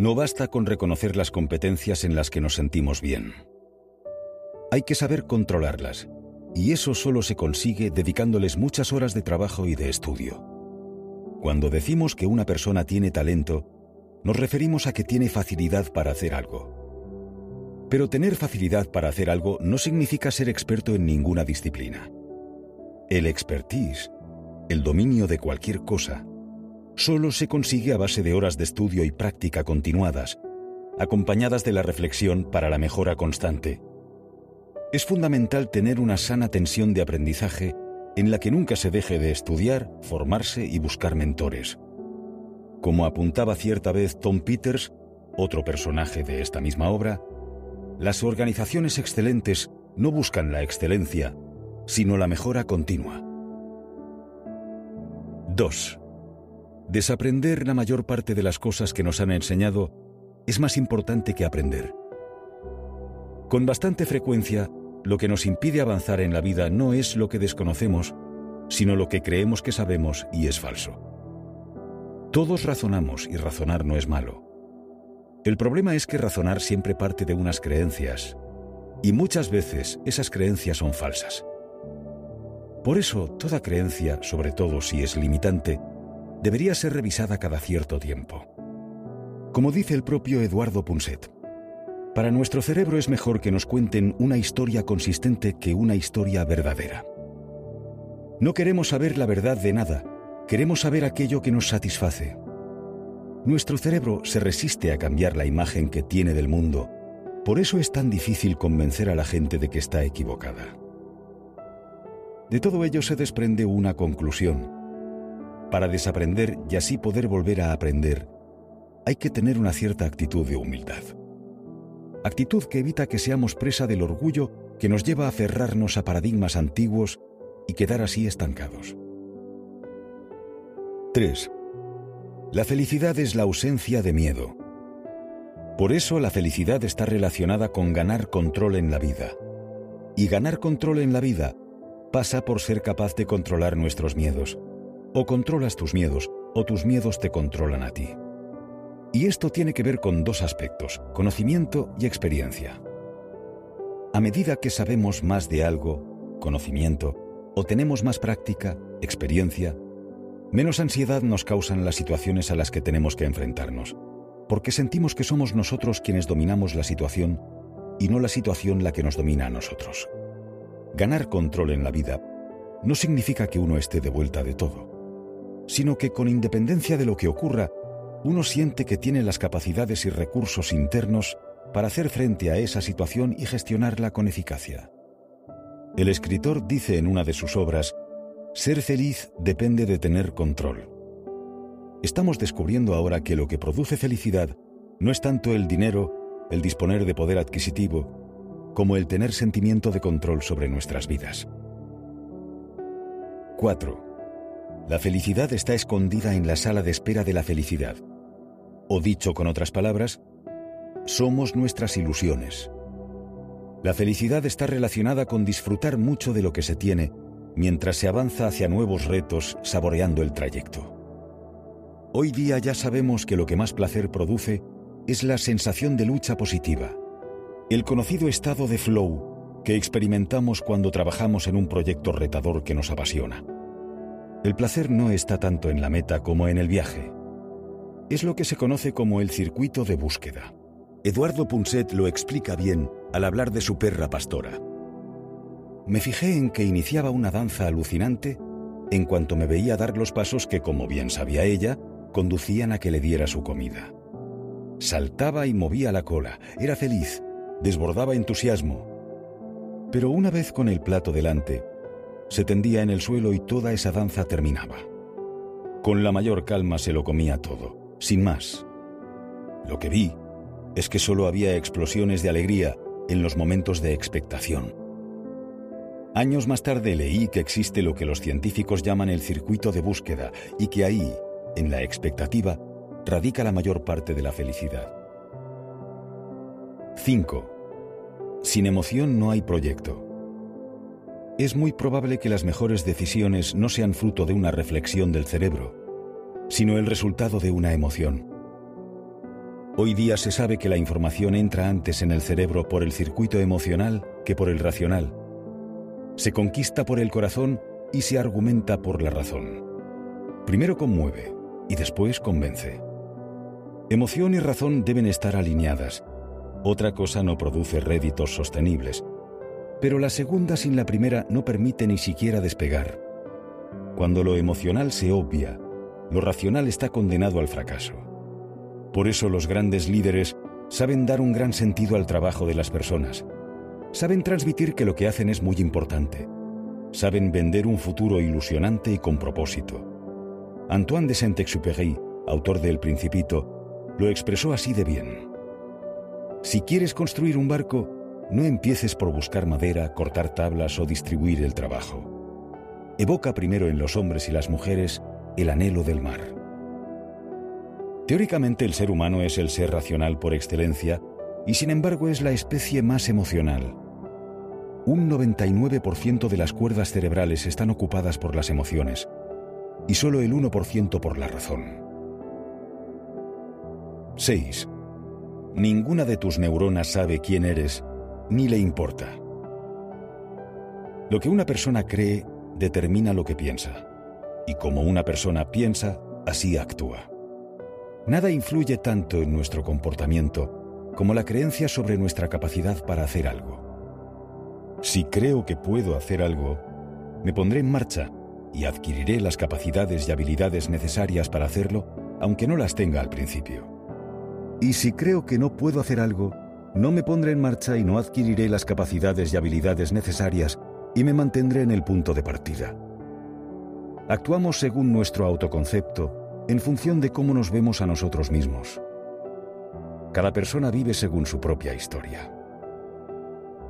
No basta con reconocer las competencias en las que nos sentimos bien. Hay que saber controlarlas, y eso solo se consigue dedicándoles muchas horas de trabajo y de estudio. Cuando decimos que una persona tiene talento, nos referimos a que tiene facilidad para hacer algo. Pero tener facilidad para hacer algo no significa ser experto en ninguna disciplina. El expertise, el dominio de cualquier cosa, solo se consigue a base de horas de estudio y práctica continuadas, acompañadas de la reflexión para la mejora constante. Es fundamental tener una sana tensión de aprendizaje en la que nunca se deje de estudiar, formarse y buscar mentores. Como apuntaba cierta vez Tom Peters, otro personaje de esta misma obra, las organizaciones excelentes no buscan la excelencia, sino la mejora continua. 2. Desaprender la mayor parte de las cosas que nos han enseñado es más importante que aprender. Con bastante frecuencia, lo que nos impide avanzar en la vida no es lo que desconocemos, sino lo que creemos que sabemos y es falso. Todos razonamos y razonar no es malo. El problema es que razonar siempre parte de unas creencias, y muchas veces esas creencias son falsas. Por eso, toda creencia, sobre todo si es limitante, debería ser revisada cada cierto tiempo. Como dice el propio Eduardo Punset, para nuestro cerebro es mejor que nos cuenten una historia consistente que una historia verdadera. No queremos saber la verdad de nada, Queremos saber aquello que nos satisface. Nuestro cerebro se resiste a cambiar la imagen que tiene del mundo. Por eso es tan difícil convencer a la gente de que está equivocada. De todo ello se desprende una conclusión. Para desaprender y así poder volver a aprender, hay que tener una cierta actitud de humildad. Actitud que evita que seamos presa del orgullo que nos lleva a aferrarnos a paradigmas antiguos y quedar así estancados. 3. La felicidad es la ausencia de miedo. Por eso la felicidad está relacionada con ganar control en la vida. Y ganar control en la vida pasa por ser capaz de controlar nuestros miedos. O controlas tus miedos, o tus miedos te controlan a ti. Y esto tiene que ver con dos aspectos, conocimiento y experiencia. A medida que sabemos más de algo, conocimiento, o tenemos más práctica, experiencia, Menos ansiedad nos causan las situaciones a las que tenemos que enfrentarnos, porque sentimos que somos nosotros quienes dominamos la situación y no la situación la que nos domina a nosotros. Ganar control en la vida no significa que uno esté de vuelta de todo, sino que con independencia de lo que ocurra, uno siente que tiene las capacidades y recursos internos para hacer frente a esa situación y gestionarla con eficacia. El escritor dice en una de sus obras ser feliz depende de tener control. Estamos descubriendo ahora que lo que produce felicidad no es tanto el dinero, el disponer de poder adquisitivo, como el tener sentimiento de control sobre nuestras vidas. 4. La felicidad está escondida en la sala de espera de la felicidad. O dicho con otras palabras, somos nuestras ilusiones. La felicidad está relacionada con disfrutar mucho de lo que se tiene mientras se avanza hacia nuevos retos saboreando el trayecto. Hoy día ya sabemos que lo que más placer produce es la sensación de lucha positiva, el conocido estado de flow que experimentamos cuando trabajamos en un proyecto retador que nos apasiona. El placer no está tanto en la meta como en el viaje. Es lo que se conoce como el circuito de búsqueda. Eduardo Punset lo explica bien al hablar de su perra pastora me fijé en que iniciaba una danza alucinante en cuanto me veía dar los pasos que, como bien sabía ella, conducían a que le diera su comida. Saltaba y movía la cola, era feliz, desbordaba entusiasmo. Pero una vez con el plato delante, se tendía en el suelo y toda esa danza terminaba. Con la mayor calma se lo comía todo, sin más. Lo que vi es que solo había explosiones de alegría en los momentos de expectación. Años más tarde leí que existe lo que los científicos llaman el circuito de búsqueda y que ahí, en la expectativa, radica la mayor parte de la felicidad. 5. Sin emoción no hay proyecto. Es muy probable que las mejores decisiones no sean fruto de una reflexión del cerebro, sino el resultado de una emoción. Hoy día se sabe que la información entra antes en el cerebro por el circuito emocional que por el racional. Se conquista por el corazón y se argumenta por la razón. Primero conmueve y después convence. Emoción y razón deben estar alineadas. Otra cosa no produce réditos sostenibles. Pero la segunda sin la primera no permite ni siquiera despegar. Cuando lo emocional se obvia, lo racional está condenado al fracaso. Por eso los grandes líderes saben dar un gran sentido al trabajo de las personas. Saben transmitir que lo que hacen es muy importante. Saben vender un futuro ilusionante y con propósito. Antoine de Saint-Exupéry, autor de El Principito, lo expresó así de bien. Si quieres construir un barco, no empieces por buscar madera, cortar tablas o distribuir el trabajo. Evoca primero en los hombres y las mujeres el anhelo del mar. Teóricamente el ser humano es el ser racional por excelencia y sin embargo es la especie más emocional. Un 99% de las cuerdas cerebrales están ocupadas por las emociones y solo el 1% por la razón. 6. Ninguna de tus neuronas sabe quién eres, ni le importa. Lo que una persona cree determina lo que piensa, y como una persona piensa, así actúa. Nada influye tanto en nuestro comportamiento como la creencia sobre nuestra capacidad para hacer algo. Si creo que puedo hacer algo, me pondré en marcha y adquiriré las capacidades y habilidades necesarias para hacerlo, aunque no las tenga al principio. Y si creo que no puedo hacer algo, no me pondré en marcha y no adquiriré las capacidades y habilidades necesarias y me mantendré en el punto de partida. Actuamos según nuestro autoconcepto, en función de cómo nos vemos a nosotros mismos. Cada persona vive según su propia historia.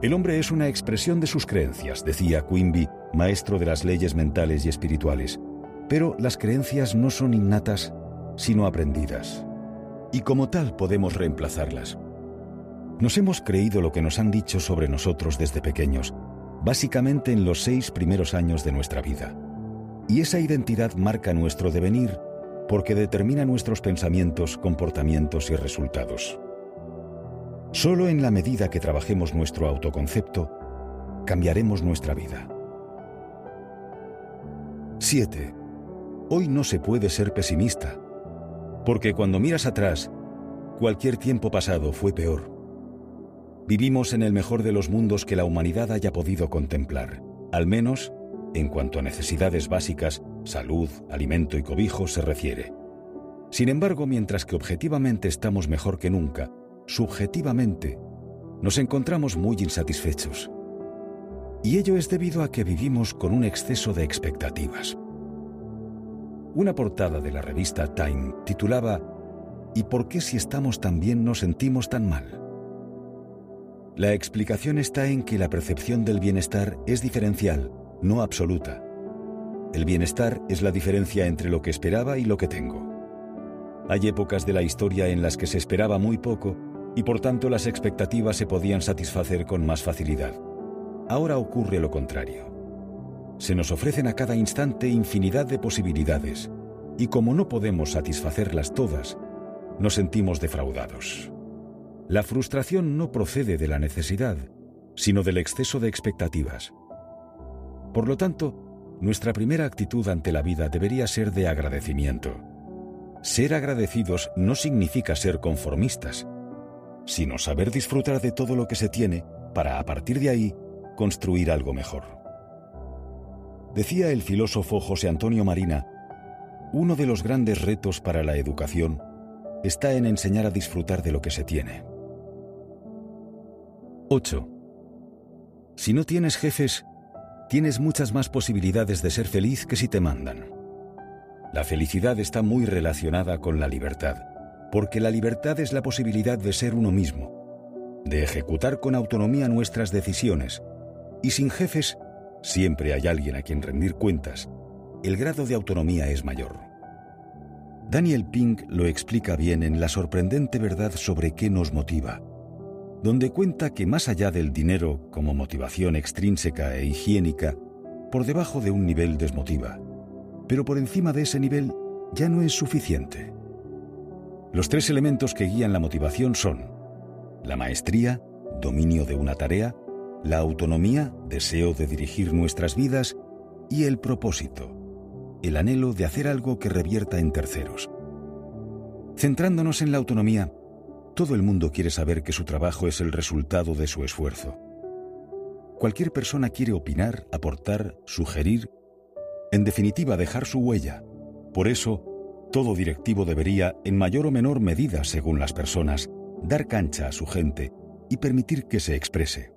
El hombre es una expresión de sus creencias, decía Quimby, maestro de las leyes mentales y espirituales. Pero las creencias no son innatas, sino aprendidas. Y como tal podemos reemplazarlas. Nos hemos creído lo que nos han dicho sobre nosotros desde pequeños, básicamente en los seis primeros años de nuestra vida. Y esa identidad marca nuestro devenir porque determina nuestros pensamientos, comportamientos y resultados. Solo en la medida que trabajemos nuestro autoconcepto, cambiaremos nuestra vida. 7. Hoy no se puede ser pesimista, porque cuando miras atrás, cualquier tiempo pasado fue peor. Vivimos en el mejor de los mundos que la humanidad haya podido contemplar, al menos en cuanto a necesidades básicas, salud, alimento y cobijo se refiere. Sin embargo, mientras que objetivamente estamos mejor que nunca, subjetivamente, nos encontramos muy insatisfechos. Y ello es debido a que vivimos con un exceso de expectativas. Una portada de la revista Time titulaba ¿Y por qué si estamos tan bien nos sentimos tan mal? La explicación está en que la percepción del bienestar es diferencial, no absoluta. El bienestar es la diferencia entre lo que esperaba y lo que tengo. Hay épocas de la historia en las que se esperaba muy poco y por tanto las expectativas se podían satisfacer con más facilidad. Ahora ocurre lo contrario. Se nos ofrecen a cada instante infinidad de posibilidades y como no podemos satisfacerlas todas, nos sentimos defraudados. La frustración no procede de la necesidad, sino del exceso de expectativas. Por lo tanto, nuestra primera actitud ante la vida debería ser de agradecimiento. Ser agradecidos no significa ser conformistas, sino saber disfrutar de todo lo que se tiene para a partir de ahí construir algo mejor. Decía el filósofo José Antonio Marina, uno de los grandes retos para la educación está en enseñar a disfrutar de lo que se tiene. 8. Si no tienes jefes, tienes muchas más posibilidades de ser feliz que si te mandan. La felicidad está muy relacionada con la libertad porque la libertad es la posibilidad de ser uno mismo, de ejecutar con autonomía nuestras decisiones, y sin jefes siempre hay alguien a quien rendir cuentas, el grado de autonomía es mayor. Daniel Pink lo explica bien en La sorprendente verdad sobre qué nos motiva, donde cuenta que más allá del dinero como motivación extrínseca e higiénica, por debajo de un nivel desmotiva, pero por encima de ese nivel ya no es suficiente. Los tres elementos que guían la motivación son la maestría, dominio de una tarea, la autonomía, deseo de dirigir nuestras vidas, y el propósito, el anhelo de hacer algo que revierta en terceros. Centrándonos en la autonomía, todo el mundo quiere saber que su trabajo es el resultado de su esfuerzo. Cualquier persona quiere opinar, aportar, sugerir, en definitiva dejar su huella. Por eso, todo directivo debería, en mayor o menor medida según las personas, dar cancha a su gente y permitir que se exprese,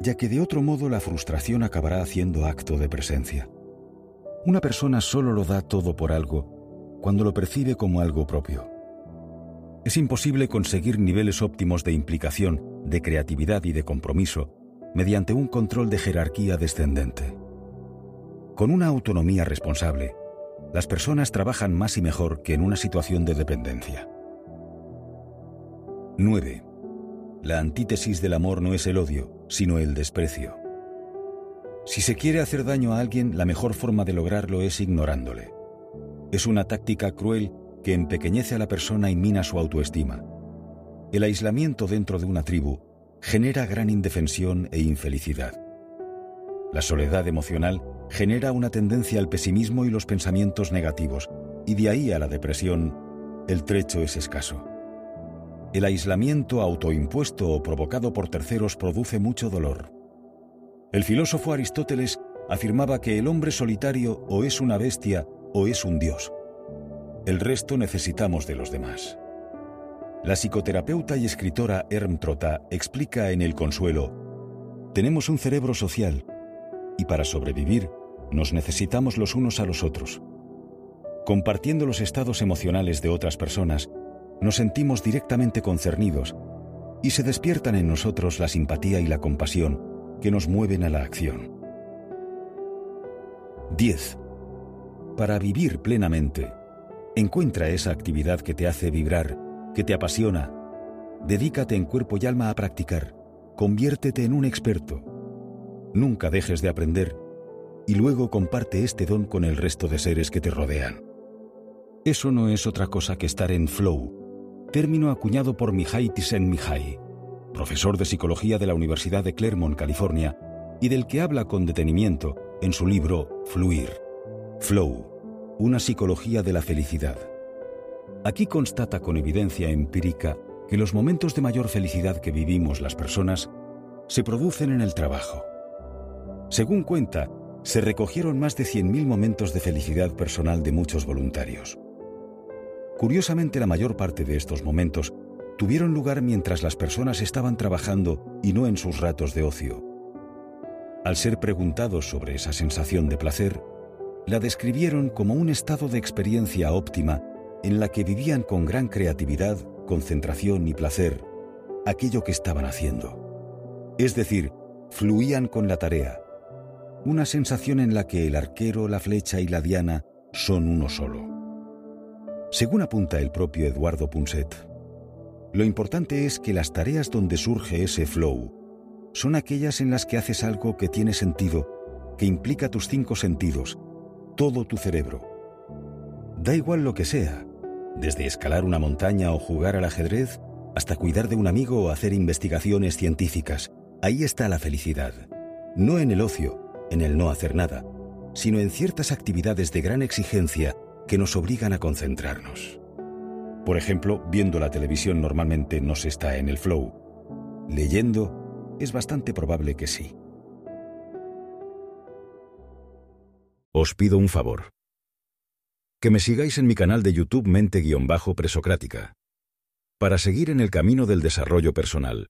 ya que de otro modo la frustración acabará haciendo acto de presencia. Una persona solo lo da todo por algo cuando lo percibe como algo propio. Es imposible conseguir niveles óptimos de implicación, de creatividad y de compromiso mediante un control de jerarquía descendente. Con una autonomía responsable, las personas trabajan más y mejor que en una situación de dependencia. 9. La antítesis del amor no es el odio, sino el desprecio. Si se quiere hacer daño a alguien, la mejor forma de lograrlo es ignorándole. Es una táctica cruel que empequeñece a la persona y mina su autoestima. El aislamiento dentro de una tribu genera gran indefensión e infelicidad. La soledad emocional genera una tendencia al pesimismo y los pensamientos negativos, y de ahí a la depresión, el trecho es escaso. El aislamiento autoimpuesto o provocado por terceros produce mucho dolor. El filósofo Aristóteles afirmaba que el hombre solitario o es una bestia o es un dios. El resto necesitamos de los demás. La psicoterapeuta y escritora Erm Trota explica en El Consuelo, tenemos un cerebro social y para sobrevivir nos necesitamos los unos a los otros. Compartiendo los estados emocionales de otras personas, nos sentimos directamente concernidos y se despiertan en nosotros la simpatía y la compasión que nos mueven a la acción. 10. Para vivir plenamente, encuentra esa actividad que te hace vibrar, que te apasiona. Dedícate en cuerpo y alma a practicar. Conviértete en un experto. Nunca dejes de aprender y luego comparte este don con el resto de seres que te rodean. Eso no es otra cosa que estar en flow, término acuñado por Mihai Csikszentmihalyi, profesor de psicología de la Universidad de Claremont, California, y del que habla con detenimiento en su libro Fluir. Flow, una psicología de la felicidad. Aquí constata con evidencia empírica que los momentos de mayor felicidad que vivimos las personas se producen en el trabajo. Según cuenta, se recogieron más de 100.000 momentos de felicidad personal de muchos voluntarios. Curiosamente, la mayor parte de estos momentos tuvieron lugar mientras las personas estaban trabajando y no en sus ratos de ocio. Al ser preguntados sobre esa sensación de placer, la describieron como un estado de experiencia óptima en la que vivían con gran creatividad, concentración y placer aquello que estaban haciendo. Es decir, fluían con la tarea, una sensación en la que el arquero, la flecha y la diana son uno solo. Según apunta el propio Eduardo Punset, lo importante es que las tareas donde surge ese flow son aquellas en las que haces algo que tiene sentido, que implica tus cinco sentidos, todo tu cerebro. Da igual lo que sea, desde escalar una montaña o jugar al ajedrez, hasta cuidar de un amigo o hacer investigaciones científicas. Ahí está la felicidad. No en el ocio, en el no hacer nada, sino en ciertas actividades de gran exigencia que nos obligan a concentrarnos. Por ejemplo, viendo la televisión normalmente no se está en el flow. Leyendo es bastante probable que sí. Os pido un favor. Que me sigáis en mi canal de YouTube Mente-Presocrática. Para seguir en el camino del desarrollo personal